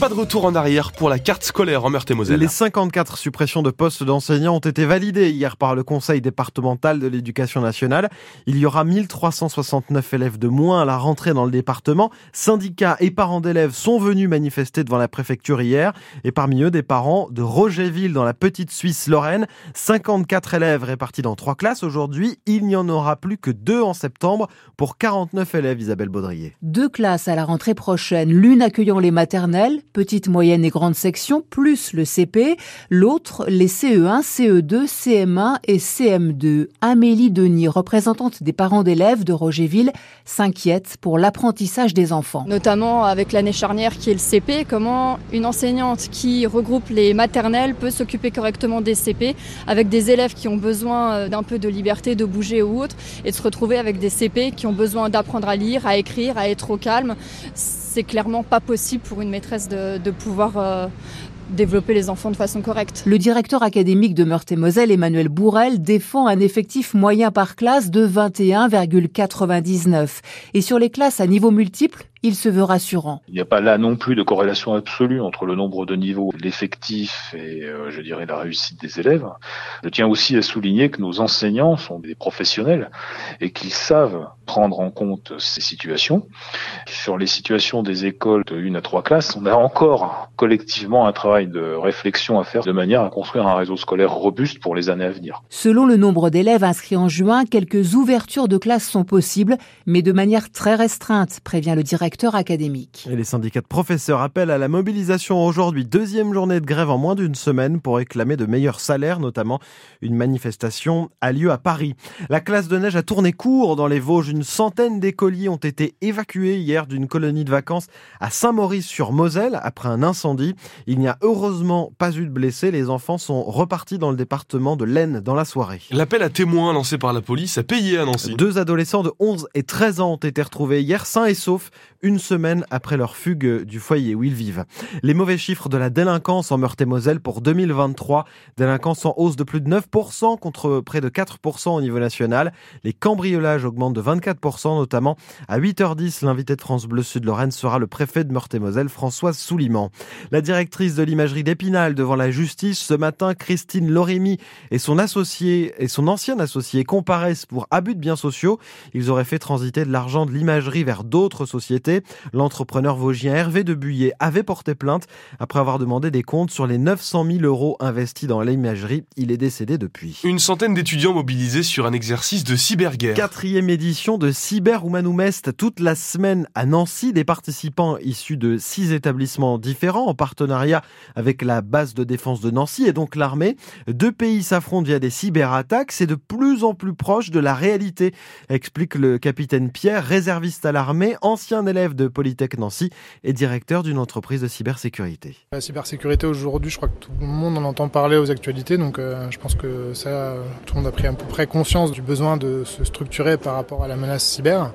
pas de retour en arrière pour la carte scolaire en Meurthe-et-Moselle. Les 54 suppressions de postes d'enseignants ont été validées hier par le Conseil départemental de l'éducation nationale. Il y aura 1369 élèves de moins à la rentrée dans le département. Syndicats et parents d'élèves sont venus manifester devant la préfecture hier et parmi eux des parents de Rogerville dans la petite Suisse Lorraine. 54 élèves répartis dans trois classes aujourd'hui. Il n'y en aura plus que deux en septembre pour 49 élèves, Isabelle Baudrier. Deux classes à la rentrée prochaine, l'une accueillant les maternelles, petite, moyenne et grande section, plus le CP, l'autre les CE1, CE2, CM1 et CM2. Amélie Denis, représentante des parents d'élèves de Rogerville, s'inquiète pour l'apprentissage des enfants. Notamment avec l'année charnière qui est le CP, comment une enseignante qui regroupe les maternelles peut s'occuper correctement des CP avec des élèves qui ont besoin euh, d'un peu de liberté, de bouger ou autre, et se retrouver avec des CP qui ont besoin d'apprendre à lire, à écrire, à être au calme. C'est clairement pas possible pour une maîtresse de, de pouvoir euh, développer les enfants de façon correcte. Le directeur académique de Meurthe-et-Moselle, Emmanuel Bourrel, défend un effectif moyen par classe de 21,99. Et sur les classes à niveau multiple, il se veut rassurant. Il n'y a pas là non plus de corrélation absolue entre le nombre de niveaux, l'effectif et, euh, je dirais, la réussite des élèves. Je tiens aussi à souligner que nos enseignants sont des professionnels et qu'ils savent prendre en compte ces situations. Sur les situations des écoles de une à trois classes, on a encore collectivement un travail de réflexion à faire de manière à construire un réseau scolaire robuste pour les années à venir. Selon le nombre d'élèves inscrits en juin, quelques ouvertures de classes sont possibles, mais de manière très restreinte, prévient le directeur académique. Et les syndicats de professeurs appellent à la mobilisation aujourd'hui. Deuxième journée de grève en moins d'une semaine pour réclamer de meilleurs salaires, notamment une manifestation a lieu à Paris. La classe de neige a tourné court dans les Vosges. Une centaine d'écoliers ont été évacués hier d'une colonie de vacances à Saint-Maurice-sur-Moselle après un incendie. Il n'y a heureusement pas eu de blessés. Les enfants sont repartis dans le département de l'Aisne dans la soirée. L'appel à témoins lancé par la police a payé à Nancy. Deux adolescents de 11 et 13 ans ont été retrouvés hier sains et saufs une semaine après leur fugue du foyer où ils vivent. Les mauvais chiffres de la délinquance en Meurthe-et-Moselle pour 2023. Délinquance en hausse de plus de 9% contre près de 4% au niveau national. Les cambriolages augmentent de 24%, notamment à 8h10. L'invité de France Bleu Sud-Lorraine sera le préfet de Meurthe-et-Moselle, Françoise Souliman. La directrice de l'imagerie d'Épinal devant la justice ce matin, Christine Lorimi et son associé et son ancien associé comparaissent pour abus de biens sociaux. Ils auraient fait transiter de l'argent de l'imagerie vers d'autres sociétés. L'entrepreneur vosgien Hervé de Buyer avait porté plainte après avoir demandé des comptes sur les 900 000 euros investis dans l'imagerie. Il est décédé depuis. Une centaine d'étudiants mobilisés sur un exercice de cyberguerre. Quatrième édition de Cyber Oumanouest toute la semaine à Nancy. Des participants issus de six établissements différents en partenariat avec la base de défense de Nancy et donc l'armée. Deux pays s'affrontent via des cyberattaques. C'est de plus en plus proche de la réalité, explique le capitaine Pierre, réserviste à l'armée, ancien élève de Polytech Nancy et directeur d'une entreprise de cybersécurité. La cybersécurité aujourd'hui, je crois que tout le monde en entend parler aux actualités, donc euh, je pense que ça, tout le monde a pris à peu près conscience du besoin de se structurer par rapport à la menace cyber.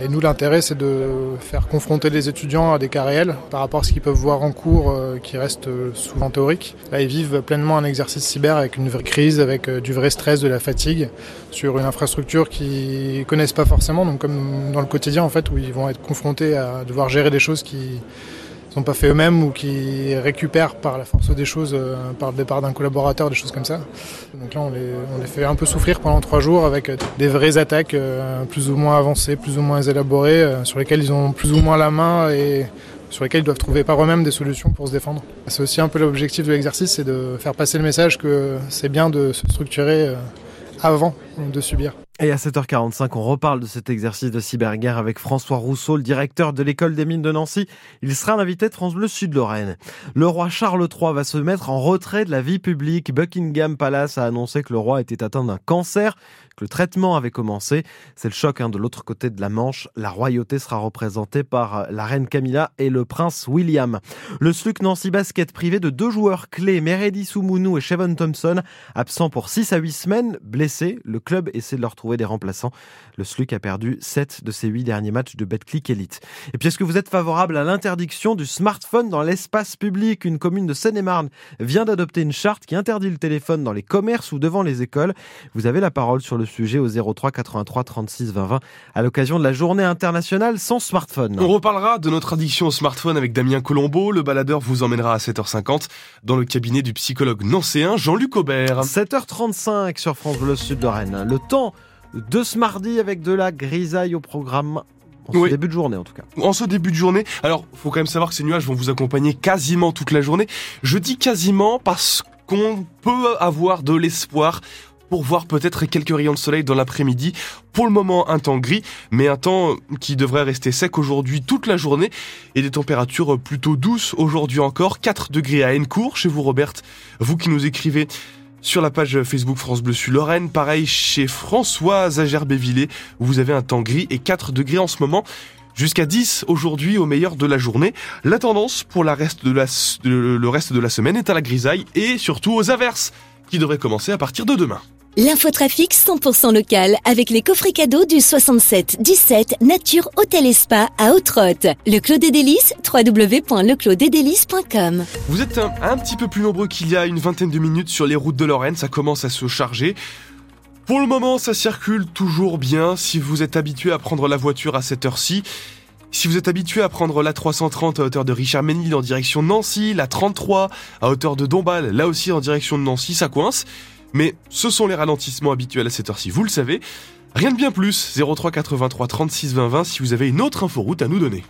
Et nous, l'intérêt, c'est de faire confronter les étudiants à des cas réels par rapport à ce qu'ils peuvent voir en cours, euh, qui reste souvent théorique. Là, ils vivent pleinement un exercice cyber avec une vraie crise, avec euh, du vrai stress, de la fatigue, sur une infrastructure qu'ils connaissent pas forcément, comme dans le quotidien en fait, où ils vont être confrontés à devoir gérer des choses qui sont pas fait eux-mêmes ou qui récupèrent par la force des choses, euh, par le départ d'un collaborateur, des choses comme ça. Donc là, on les, fait un peu souffrir pendant trois jours avec des vraies attaques euh, plus ou moins avancées, plus ou moins élaborées, euh, sur lesquelles ils ont plus ou moins la main et sur lesquelles ils doivent trouver par eux-mêmes des solutions pour se défendre. C'est aussi un peu l'objectif de l'exercice, c'est de faire passer le message que c'est bien de se structurer avant de subir. Et à 7h45, on reparle de cet exercice de cyberguerre avec François Rousseau, le directeur de l'école des mines de Nancy. Il sera l'invité de France Bleu Sud-Lorraine. Le roi Charles III va se mettre en retrait de la vie publique. Buckingham Palace a annoncé que le roi était atteint d'un cancer, que le traitement avait commencé. C'est le choc hein, de l'autre côté de la Manche. La royauté sera représentée par la reine Camilla et le prince William. Le SLUC Nancy Basket privé de deux joueurs clés, Meredi Soumounou et Chevon Thompson, absents pour 6 à 8 semaines, blessés. Le club essaie de leur trouver trouver des remplaçants. Le SLUC a perdu 7 de ses 8 derniers matchs de Betclic Elite. Et puis est-ce que vous êtes favorable à l'interdiction du smartphone dans l'espace public? Une commune de Seine-et-Marne vient d'adopter une charte qui interdit le téléphone dans les commerces ou devant les écoles. Vous avez la parole sur le sujet au 03 83 36 20 20 à l'occasion de la journée internationale sans smartphone. On reparlera de notre addiction au smartphone avec Damien Colombo. Le baladeur vous emmènera à 7h50 dans le cabinet du psychologue nancéen Jean-Luc Aubert. 7h35 sur France Bleu Sud de Rennes. Le temps de ce mardi avec de la grisaille au programme. En ce Oui. début de journée en tout cas. En ce début de journée, alors faut quand même savoir que ces nuages vont vous accompagner quasiment toute la journée. Je dis quasiment parce qu'on peut avoir de l'espoir pour voir peut-être quelques rayons de soleil dans l'après-midi. Pour le moment, un temps gris, mais un temps qui devrait rester sec aujourd'hui toute la journée et des températures plutôt douces aujourd'hui encore. 4 degrés à Hennecourt, chez vous Robert, vous qui nous écrivez sur la page Facebook France Bleu Sud Lorraine, pareil chez Françoise à Gerbévillers, où vous avez un temps gris et 4 degrés en ce moment. Jusqu'à 10 aujourd'hui au meilleur de la journée. La tendance pour le reste de la semaine est à la grisaille et surtout aux averses qui devraient commencer à partir de demain. L'infotrafic 100% local avec les coffrets cadeaux du 67 17 Nature Hôtel et Spa à Haute-Rotte. Le Clos des Délices, www.leclosdesdélices.com. Vous êtes un petit peu plus nombreux qu'il y a une vingtaine de minutes sur les routes de Lorraine, ça commence à se charger. Pour le moment, ça circule toujours bien si vous êtes habitué à prendre la voiture à cette heure-ci. Si vous êtes habitué à prendre la 330 à hauteur de Richard Ménil en direction de Nancy, la 33 à hauteur de Dombasle, là aussi en direction de Nancy, ça coince. Mais ce sont les ralentissements habituels à cette heure-ci, vous le savez. Rien de bien plus, 03 83 36 20 20 si vous avez une autre inforoute à nous donner.